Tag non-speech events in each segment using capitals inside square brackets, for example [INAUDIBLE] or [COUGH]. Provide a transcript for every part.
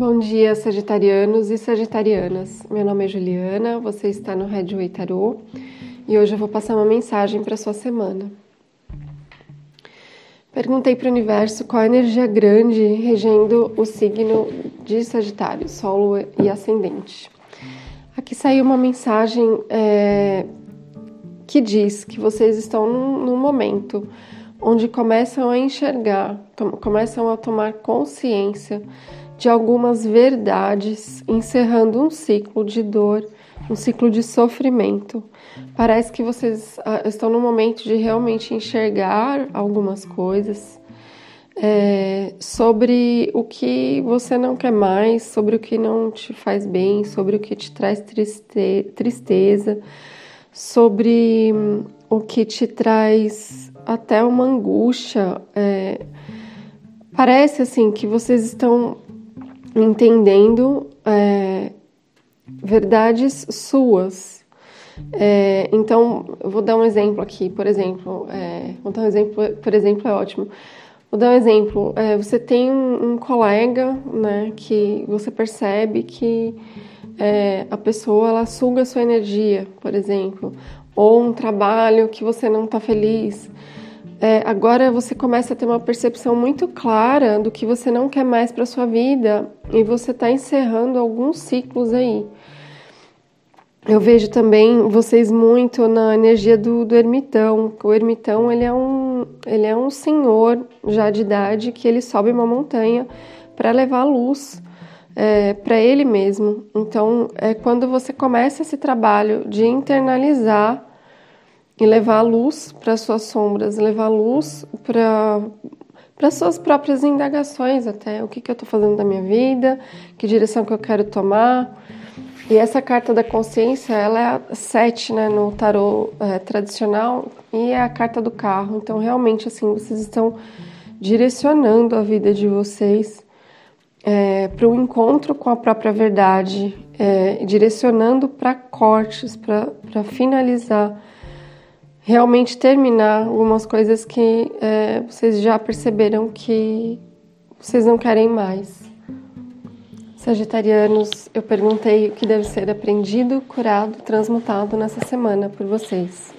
Bom dia, sagitarianos e sagitarianas. Meu nome é Juliana, você está no Redway Tarot e hoje eu vou passar uma mensagem para sua semana. Perguntei para o universo qual a energia grande regendo o signo de Sagitário, Solo e Ascendente. Aqui saiu uma mensagem é, que diz que vocês estão num, num momento onde começam a enxergar, começam a tomar consciência de algumas verdades, encerrando um ciclo de dor, um ciclo de sofrimento. Parece que vocês ah, estão no momento de realmente enxergar algumas coisas é, sobre o que você não quer mais, sobre o que não te faz bem, sobre o que te traz triste tristeza, sobre hum, o que te traz até uma angústia. É, parece assim que vocês estão entendendo é, verdades suas. É, então, vou dar um exemplo aqui, por exemplo, é, vou dar um exemplo, por exemplo, é ótimo. Vou dar um exemplo. É, você tem um, um, colega, né, que você percebe que é, a pessoa ela suga sua energia, por exemplo, ou um trabalho que você não está feliz é, agora você começa a ter uma percepção muito clara do que você não quer mais para sua vida e você está encerrando alguns ciclos aí. Eu vejo também vocês muito na energia do, do ermitão. O ermitão ele é um ele é um senhor já de idade que ele sobe uma montanha para levar luz é, para ele mesmo. Então é quando você começa esse trabalho de internalizar e levar a luz para suas sombras, levar a luz para para suas próprias indagações até o que, que eu estou fazendo da minha vida, que direção que eu quero tomar. E essa carta da consciência, ela é a sete, né, no tarô é, tradicional e é a carta do carro. Então, realmente, assim, vocês estão direcionando a vida de vocês é, para o encontro com a própria verdade, é, direcionando para cortes, para finalizar realmente terminar algumas coisas que é, vocês já perceberam que vocês não querem mais. Sagitarianos, eu perguntei o que deve ser aprendido, curado, transmutado nessa semana por vocês.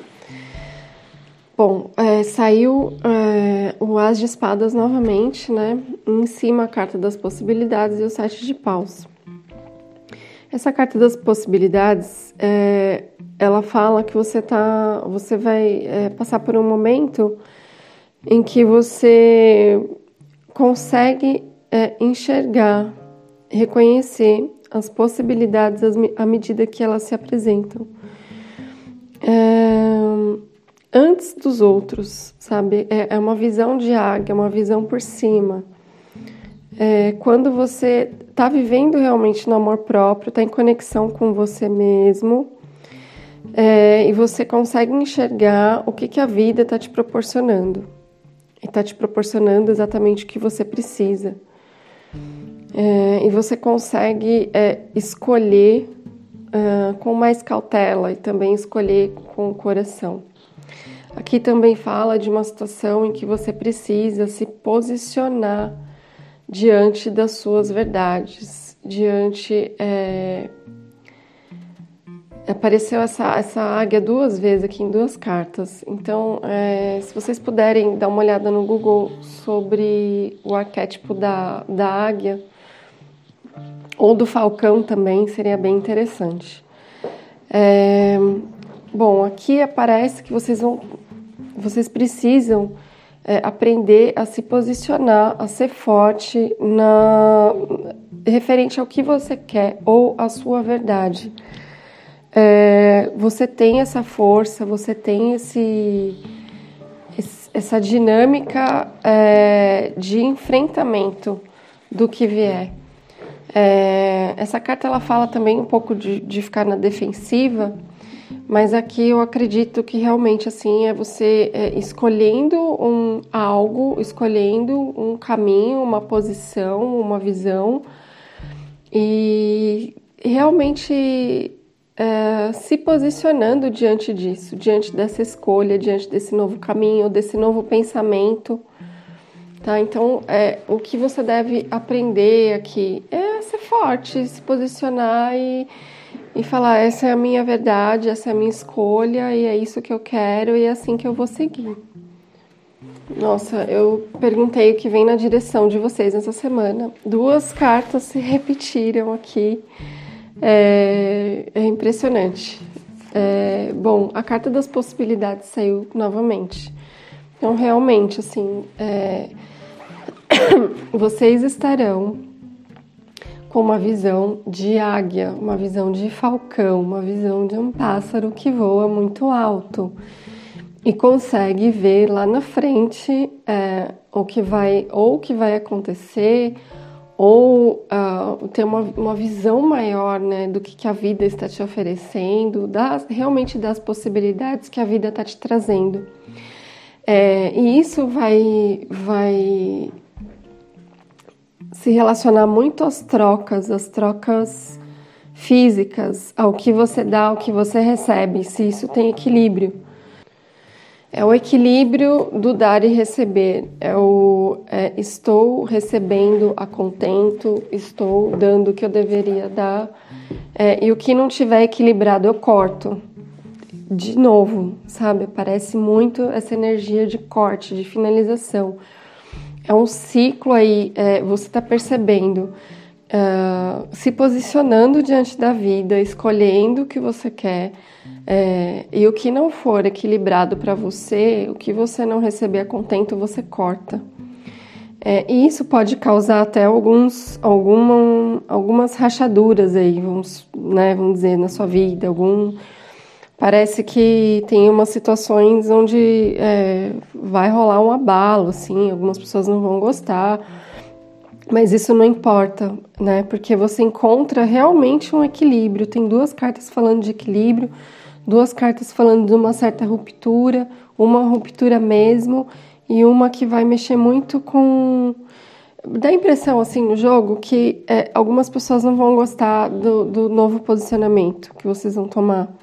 Bom, é, saiu é, o As de Espadas novamente, né? Em cima a carta das possibilidades e o Sete de Paus. Essa carta das possibilidades é, ela fala que você tá, você vai é, passar por um momento em que você consegue é, enxergar, reconhecer as possibilidades à medida que elas se apresentam. É, antes dos outros, sabe? É, é, uma visão de águia, uma visão por cima. É, quando você está vivendo realmente no amor próprio, está em conexão com você mesmo, é, e você consegue enxergar o que, que a vida está te proporcionando. E está te proporcionando exatamente o que você precisa. É, e você consegue é, escolher uh, com mais cautela e também escolher com o coração. Aqui também fala de uma situação em que você precisa se posicionar diante das suas verdades, diante é, Apareceu essa, essa águia duas vezes aqui em duas cartas. Então, é, se vocês puderem dar uma olhada no Google sobre o arquétipo da, da águia ou do falcão também, seria bem interessante. É, bom, aqui aparece que vocês vão, vocês precisam é, aprender a se posicionar, a ser forte na referente ao que você quer ou à sua verdade é, você tem essa força, você tem esse, essa dinâmica é, de enfrentamento do que vier. É, essa carta ela fala também um pouco de, de ficar na defensiva, mas aqui eu acredito que realmente assim é você é, escolhendo um algo, escolhendo um caminho, uma posição, uma visão e realmente é, se posicionando diante disso, diante dessa escolha, diante desse novo caminho, desse novo pensamento. Tá? Então, é, o que você deve aprender aqui é ser forte, se posicionar e, e falar: essa é a minha verdade, essa é a minha escolha e é isso que eu quero e é assim que eu vou seguir. Nossa, eu perguntei o que vem na direção de vocês essa semana. Duas cartas se repetiram aqui. É, é impressionante. É, bom, a carta das possibilidades saiu novamente. Então, realmente, assim, é, [COUGHS] vocês estarão com uma visão de águia, uma visão de falcão, uma visão de um pássaro que voa muito alto e consegue ver lá na frente é, o que vai ou o que vai acontecer ou uh, ter uma, uma visão maior né, do que, que a vida está te oferecendo, das, realmente das possibilidades que a vida está te trazendo. É, e isso vai, vai se relacionar muito às trocas, às trocas físicas, ao que você dá, ao que você recebe, se isso tem equilíbrio. É o equilíbrio do dar e receber. É o é, estou recebendo a contento, estou dando o que eu deveria dar. É, e o que não tiver equilibrado, eu corto. De novo, sabe? Parece muito essa energia de corte, de finalização. É um ciclo aí, é, você está percebendo, uh, se posicionando diante da vida, escolhendo o que você quer é, e o que não for equilibrado para você, o que você não receber a contento, você corta. É, e isso pode causar até alguns, alguma, algumas rachaduras aí, vamos, né, vamos dizer, na sua vida. Algum, parece que tem umas situações onde é, vai rolar um abalo, assim, algumas pessoas não vão gostar. Mas isso não importa, né? Porque você encontra realmente um equilíbrio. Tem duas cartas falando de equilíbrio, duas cartas falando de uma certa ruptura, uma ruptura mesmo, e uma que vai mexer muito com. Dá a impressão, assim, no jogo, que é, algumas pessoas não vão gostar do, do novo posicionamento que vocês vão tomar.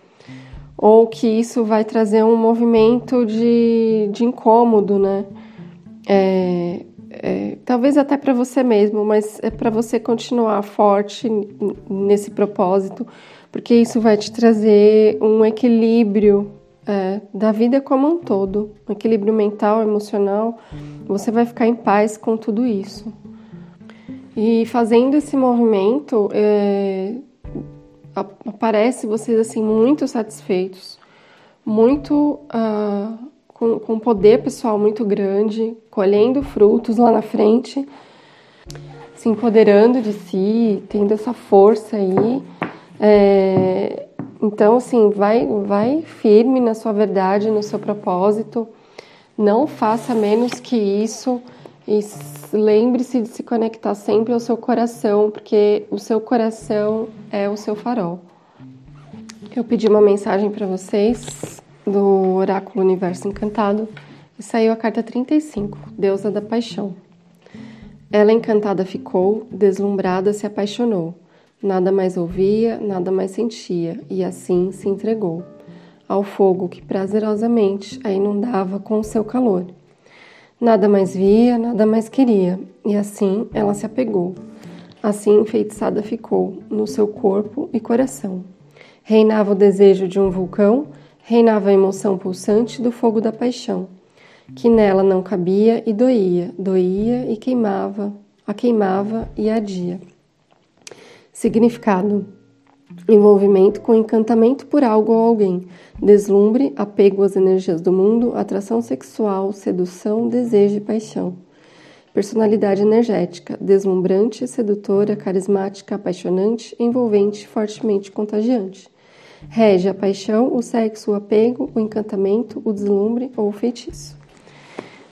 Ou que isso vai trazer um movimento de, de incômodo, né? É, é, talvez até para você mesmo, mas é para você continuar forte nesse propósito, porque isso vai te trazer um equilíbrio é, da vida como um todo, um equilíbrio mental, emocional. Você vai ficar em paz com tudo isso. E fazendo esse movimento, é, aparece vocês assim muito satisfeitos, muito uh, com, com poder pessoal muito grande, colhendo frutos lá na frente, se empoderando de si, tendo essa força aí. É, então, assim, vai, vai firme na sua verdade, no seu propósito. Não faça menos que isso e lembre-se de se conectar sempre ao seu coração, porque o seu coração é o seu farol. Eu pedi uma mensagem para vocês do Oráculo Universo Encantado e saiu a carta 35, Deusa da Paixão. Ela encantada ficou, deslumbrada se apaixonou. Nada mais ouvia, nada mais sentia, e assim se entregou ao fogo que prazerosamente a inundava com o seu calor. Nada mais via, nada mais queria, e assim ela se apegou. Assim enfeitiçada ficou no seu corpo e coração. Reinava o desejo de um vulcão reinava a emoção pulsante do fogo da paixão, que nela não cabia e doía, doía e queimava, a queimava e adia. Significado: envolvimento com encantamento por algo ou alguém, deslumbre, apego às energias do mundo, atração sexual, sedução, desejo e paixão. Personalidade energética, deslumbrante, sedutora, carismática, apaixonante, envolvente, fortemente contagiante. Rege a paixão, o sexo, o apego, o encantamento, o deslumbre ou o feitiço.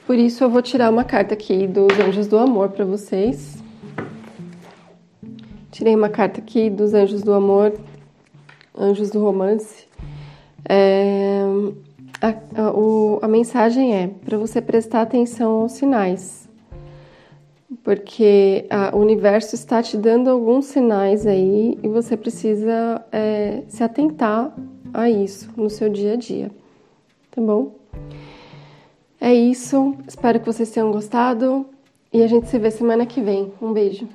Por isso eu vou tirar uma carta aqui dos Anjos do Amor para vocês. Tirei uma carta aqui dos Anjos do Amor, Anjos do Romance. É, a, a, o, a mensagem é para você prestar atenção aos sinais porque a, o universo está te dando alguns sinais aí e você precisa é, se atentar a isso no seu dia a dia, tá bom? É isso, espero que vocês tenham gostado e a gente se vê semana que vem. Um beijo.